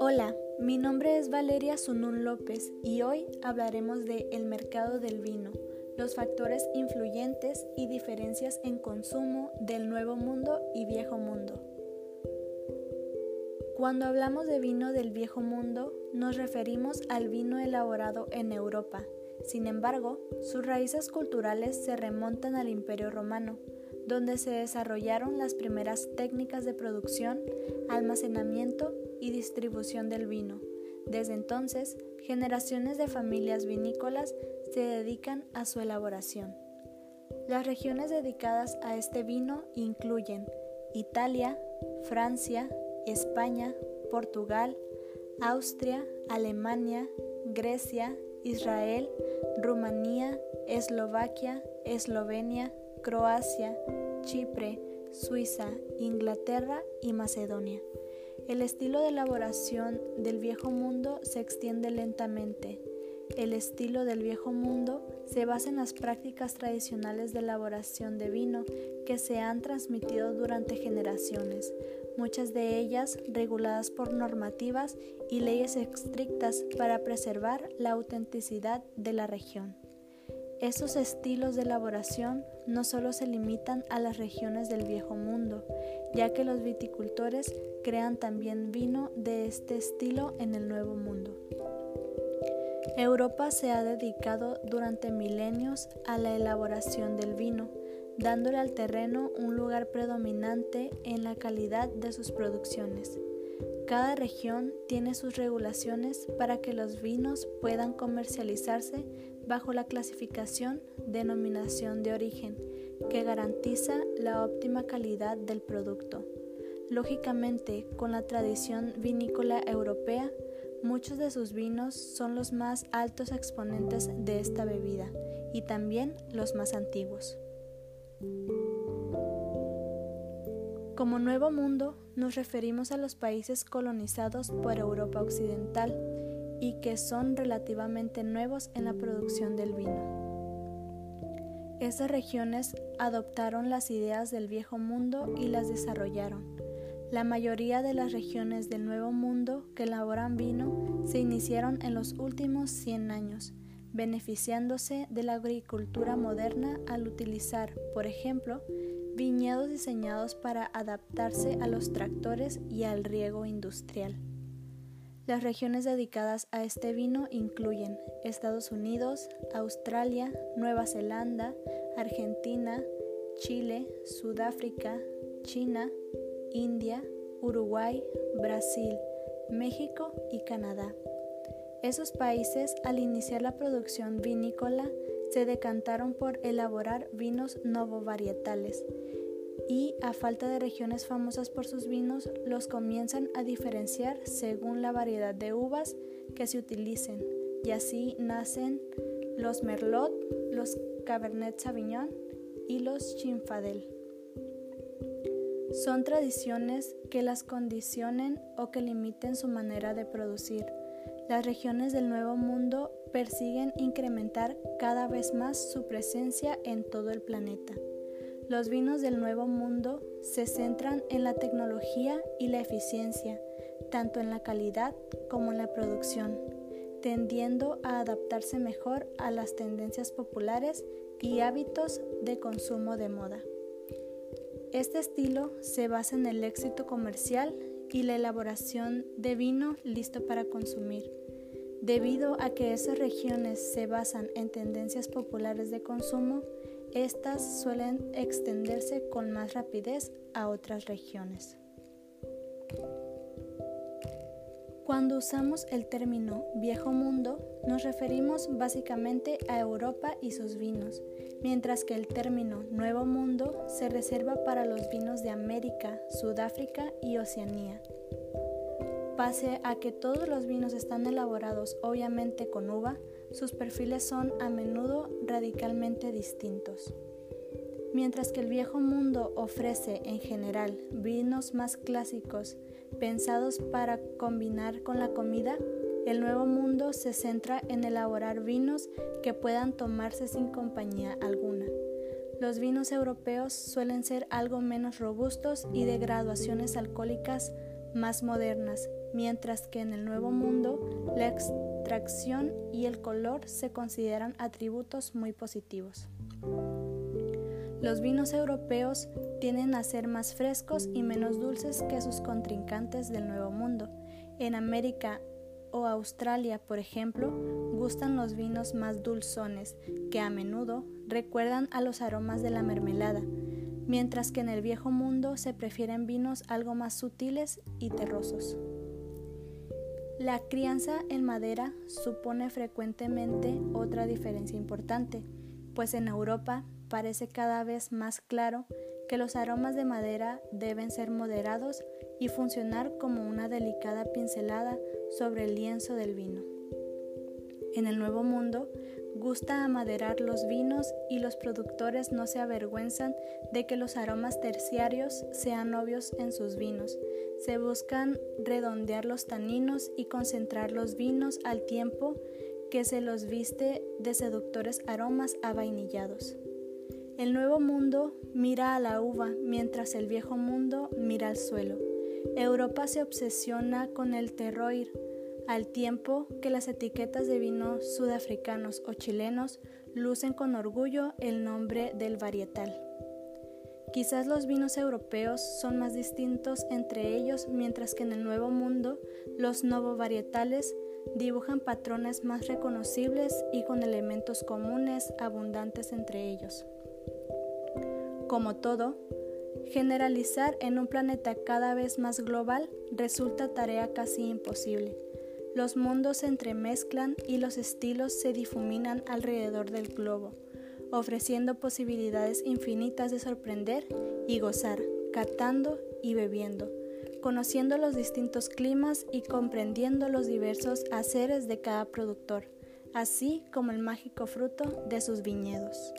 Hola, mi nombre es Valeria Sunún López y hoy hablaremos de el mercado del vino, los factores influyentes y diferencias en consumo del nuevo mundo y viejo mundo. Cuando hablamos de vino del viejo mundo, nos referimos al vino elaborado en Europa. Sin embargo, sus raíces culturales se remontan al Imperio Romano, donde se desarrollaron las primeras técnicas de producción, almacenamiento y distribución del vino. Desde entonces, generaciones de familias vinícolas se dedican a su elaboración. Las regiones dedicadas a este vino incluyen Italia, Francia, España, Portugal, Austria, Alemania, Grecia, Israel, Rumanía, Eslovaquia, Eslovenia, Croacia, Chipre, Suiza, Inglaterra y Macedonia. El estilo de elaboración del viejo mundo se extiende lentamente. El estilo del viejo mundo se basa en las prácticas tradicionales de elaboración de vino que se han transmitido durante generaciones, muchas de ellas reguladas por normativas y leyes estrictas para preservar la autenticidad de la región. Estos estilos de elaboración no solo se limitan a las regiones del viejo mundo, ya que los viticultores crean también vino de este estilo en el nuevo mundo. Europa se ha dedicado durante milenios a la elaboración del vino, dándole al terreno un lugar predominante en la calidad de sus producciones. Cada región tiene sus regulaciones para que los vinos puedan comercializarse bajo la clasificación denominación de origen, que garantiza la óptima calidad del producto. Lógicamente, con la tradición vinícola europea, muchos de sus vinos son los más altos exponentes de esta bebida y también los más antiguos. Como Nuevo Mundo nos referimos a los países colonizados por Europa Occidental y que son relativamente nuevos en la producción del vino. Estas regiones adoptaron las ideas del Viejo Mundo y las desarrollaron. La mayoría de las regiones del Nuevo Mundo que elaboran vino se iniciaron en los últimos 100 años beneficiándose de la agricultura moderna al utilizar, por ejemplo, viñedos diseñados para adaptarse a los tractores y al riego industrial. Las regiones dedicadas a este vino incluyen Estados Unidos, Australia, Nueva Zelanda, Argentina, Chile, Sudáfrica, China, India, Uruguay, Brasil, México y Canadá. Esos países, al iniciar la producción vinícola, se decantaron por elaborar vinos novovarietales y, a falta de regiones famosas por sus vinos, los comienzan a diferenciar según la variedad de uvas que se utilicen, y así nacen los Merlot, los Cabernet Sauvignon y los Chinfadel. Son tradiciones que las condicionen o que limiten su manera de producir las regiones del Nuevo Mundo persiguen incrementar cada vez más su presencia en todo el planeta. Los vinos del Nuevo Mundo se centran en la tecnología y la eficiencia, tanto en la calidad como en la producción, tendiendo a adaptarse mejor a las tendencias populares y hábitos de consumo de moda. Este estilo se basa en el éxito comercial y la elaboración de vino listo para consumir. Debido a que esas regiones se basan en tendencias populares de consumo, estas suelen extenderse con más rapidez a otras regiones. Cuando usamos el término viejo mundo, nos referimos básicamente a Europa y sus vinos, mientras que el término nuevo mundo se reserva para los vinos de América, Sudáfrica y Oceanía. Pase a que todos los vinos están elaborados obviamente con uva, sus perfiles son a menudo radicalmente distintos. Mientras que el viejo mundo ofrece en general vinos más clásicos pensados para combinar con la comida, el nuevo mundo se centra en elaborar vinos que puedan tomarse sin compañía alguna. Los vinos europeos suelen ser algo menos robustos y de graduaciones alcohólicas más modernas, mientras que en el Nuevo Mundo la extracción y el color se consideran atributos muy positivos. Los vinos europeos tienden a ser más frescos y menos dulces que sus contrincantes del Nuevo Mundo. En América o Australia, por ejemplo, gustan los vinos más dulzones, que a menudo recuerdan a los aromas de la mermelada, mientras que en el Viejo Mundo se prefieren vinos algo más sutiles y terrosos. La crianza en madera supone frecuentemente otra diferencia importante, pues en Europa parece cada vez más claro que los aromas de madera deben ser moderados y funcionar como una delicada pincelada sobre el lienzo del vino. En el Nuevo Mundo gusta amaderar los vinos y los productores no se avergüenzan de que los aromas terciarios sean obvios en sus vinos. Se buscan redondear los taninos y concentrar los vinos al tiempo que se los viste de seductores aromas avainillados. El nuevo mundo mira a la uva mientras el viejo mundo mira al suelo. Europa se obsesiona con el terroir, al tiempo que las etiquetas de vinos sudafricanos o chilenos lucen con orgullo el nombre del varietal. Quizás los vinos europeos son más distintos entre ellos, mientras que en el Nuevo Mundo los novovarietales dibujan patrones más reconocibles y con elementos comunes abundantes entre ellos. Como todo, generalizar en un planeta cada vez más global resulta tarea casi imposible. Los mundos se entremezclan y los estilos se difuminan alrededor del globo, ofreciendo posibilidades infinitas de sorprender y gozar, catando y bebiendo, conociendo los distintos climas y comprendiendo los diversos haceres de cada productor, así como el mágico fruto de sus viñedos.